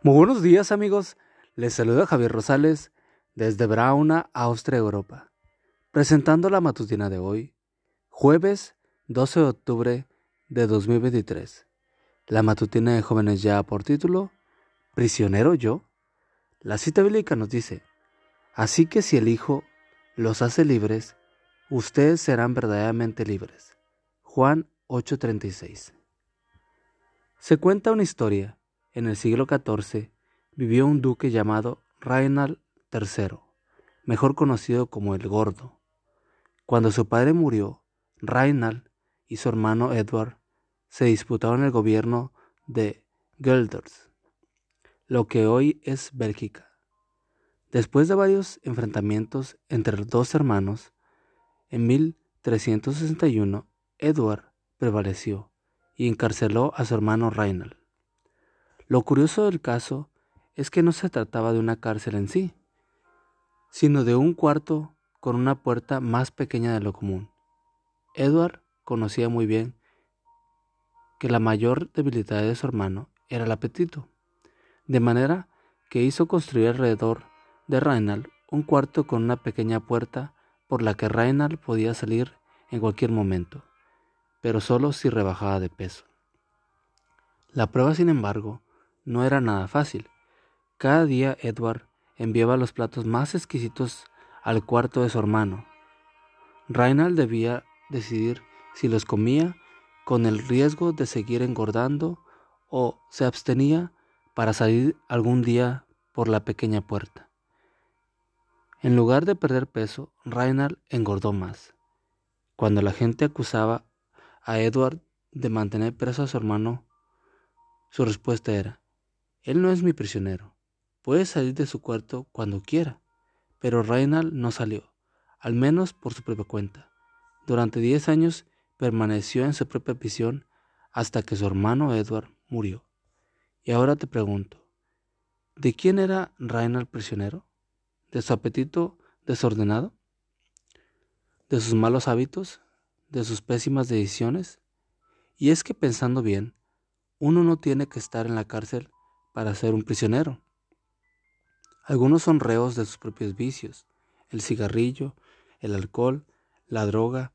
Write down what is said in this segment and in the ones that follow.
Muy buenos días amigos, les saluda Javier Rosales desde Brauna, Austria, Europa, presentando la matutina de hoy, jueves 12 de octubre de 2023. La matutina de jóvenes ya por título, ¿Prisionero yo? La cita bíblica nos dice, Así que si el Hijo los hace libres, ustedes serán verdaderamente libres. Juan 8:36. Se cuenta una historia en el siglo XIV, vivió un duque llamado Reinald III, mejor conocido como el Gordo. Cuando su padre murió, Reinald y su hermano Edward se disputaron el gobierno de Gelders, lo que hoy es Bélgica. Después de varios enfrentamientos entre los dos hermanos, en 1361 Edward prevaleció y encarceló a su hermano Reinald. Lo curioso del caso es que no se trataba de una cárcel en sí, sino de un cuarto con una puerta más pequeña de lo común. Edward conocía muy bien que la mayor debilidad de su hermano era el apetito, de manera que hizo construir alrededor de Reinald un cuarto con una pequeña puerta por la que Reinald podía salir en cualquier momento, pero solo si rebajaba de peso. La prueba, sin embargo, no era nada fácil. Cada día Edward enviaba los platos más exquisitos al cuarto de su hermano. Reinald debía decidir si los comía con el riesgo de seguir engordando o se abstenía para salir algún día por la pequeña puerta. En lugar de perder peso, Reinald engordó más. Cuando la gente acusaba a Edward de mantener preso a su hermano, su respuesta era, él no es mi prisionero. Puede salir de su cuarto cuando quiera. Pero Reinald no salió, al menos por su propia cuenta. Durante diez años permaneció en su propia prisión hasta que su hermano Edward murió. Y ahora te pregunto, ¿de quién era Reinald prisionero? ¿De su apetito desordenado? ¿De sus malos hábitos? ¿De sus pésimas decisiones? Y es que pensando bien, uno no tiene que estar en la cárcel para ser un prisionero. Algunos son reos de sus propios vicios, el cigarrillo, el alcohol, la droga,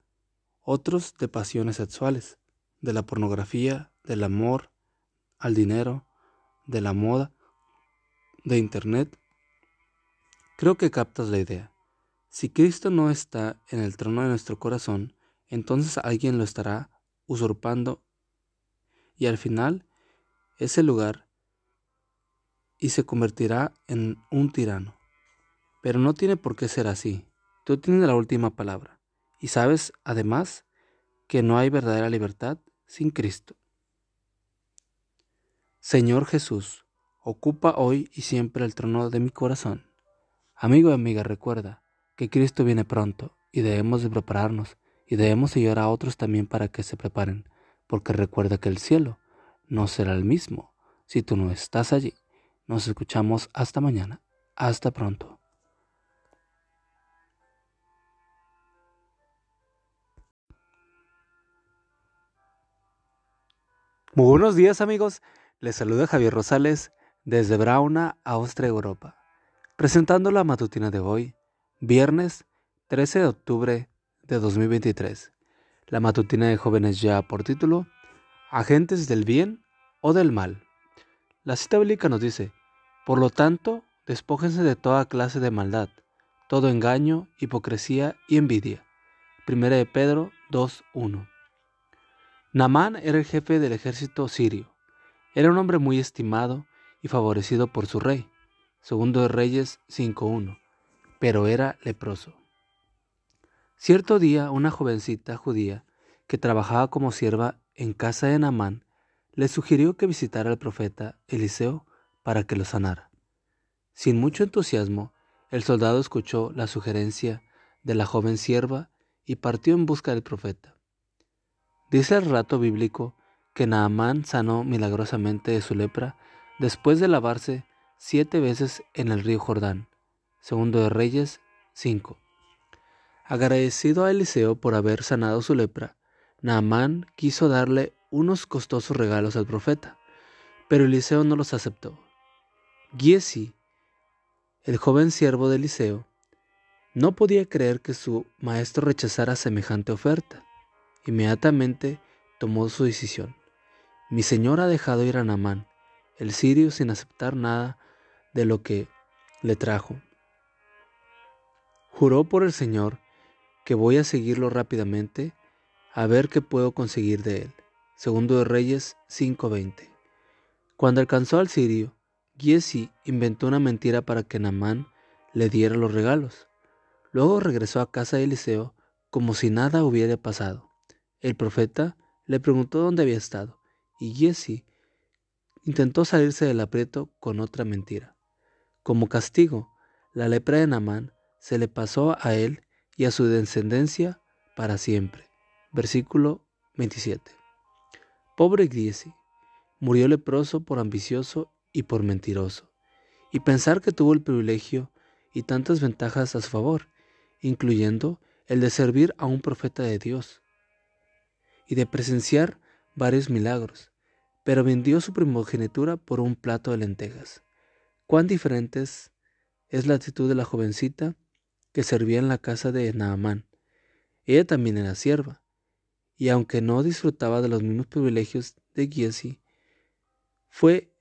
otros de pasiones sexuales, de la pornografía, del amor, al dinero, de la moda, de Internet. Creo que captas la idea. Si Cristo no está en el trono de nuestro corazón, entonces alguien lo estará usurpando y al final ese lugar y se convertirá en un tirano. Pero no tiene por qué ser así. Tú tienes la última palabra. Y sabes, además, que no hay verdadera libertad sin Cristo. Señor Jesús, ocupa hoy y siempre el trono de mi corazón. Amigo y amiga, recuerda que Cristo viene pronto y debemos de prepararnos y debemos ayudar a otros también para que se preparen, porque recuerda que el cielo no será el mismo si tú no estás allí. Nos escuchamos hasta mañana. Hasta pronto. Muy buenos días amigos, les saluda Javier Rosales desde Brauna, Austria, Europa, presentando la matutina de hoy, viernes 13 de octubre de 2023. La matutina de jóvenes ya por título, Agentes del bien o del mal. La cita bíblica nos dice, por lo tanto, despójense de toda clase de maldad, todo engaño, hipocresía y envidia. Primera de Pedro 2.1. Namán era el jefe del ejército sirio. Era un hombre muy estimado y favorecido por su rey. Segundo de Reyes 5.1. Pero era leproso. Cierto día una jovencita judía que trabajaba como sierva en casa de Namán le sugirió que visitara al profeta Eliseo para que lo sanara. Sin mucho entusiasmo, el soldado escuchó la sugerencia de la joven sierva y partió en busca del profeta. Dice el relato bíblico que Naamán sanó milagrosamente de su lepra después de lavarse siete veces en el río Jordán. Segundo de Reyes 5. Agradecido a Eliseo por haber sanado su lepra, Naamán quiso darle unos costosos regalos al profeta, pero Eliseo no los aceptó. Giesi, el joven siervo de Eliseo, no podía creer que su maestro rechazara semejante oferta. Inmediatamente tomó su decisión. Mi señor ha dejado ir a Namán, el sirio, sin aceptar nada de lo que le trajo. Juró por el Señor que voy a seguirlo rápidamente a ver qué puedo conseguir de él. Segundo de Reyes 5:20. Cuando alcanzó al sirio, Giesi inventó una mentira para que Namán le diera los regalos. Luego regresó a casa de Eliseo como si nada hubiera pasado. El profeta le preguntó dónde había estado, y Giesi intentó salirse del aprieto con otra mentira. Como castigo, la lepra de Namán se le pasó a él y a su descendencia para siempre. Versículo 27. Pobre Giesi, murió leproso por ambicioso y por mentiroso, y pensar que tuvo el privilegio y tantas ventajas a su favor, incluyendo el de servir a un profeta de Dios y de presenciar varios milagros, pero vendió su primogenitura por un plato de lentejas. Cuán diferentes es la actitud de la jovencita que servía en la casa de Naamán. Ella también era sierva, y aunque no disfrutaba de los mismos privilegios de Giesi, fue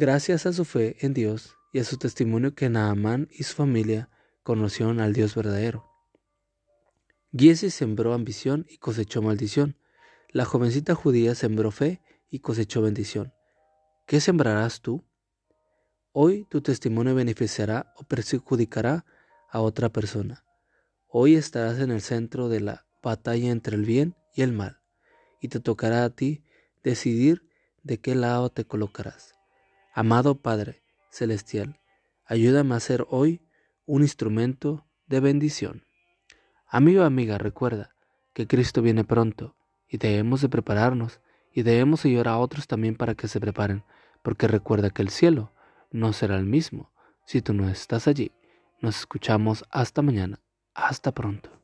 Gracias a su fe en Dios y a su testimonio que Naamán y su familia conocieron al Dios verdadero. Giesi sembró ambición y cosechó maldición. La jovencita judía sembró fe y cosechó bendición. ¿Qué sembrarás tú? Hoy tu testimonio beneficiará o perjudicará a otra persona. Hoy estarás en el centro de la batalla entre el bien y el mal, y te tocará a ti decidir de qué lado te colocarás. Amado Padre Celestial, ayúdame a ser hoy un instrumento de bendición. Amigo amiga, recuerda que Cristo viene pronto y debemos de prepararnos y debemos ayudar a otros también para que se preparen, porque recuerda que el cielo no será el mismo si tú no estás allí. Nos escuchamos hasta mañana. Hasta pronto.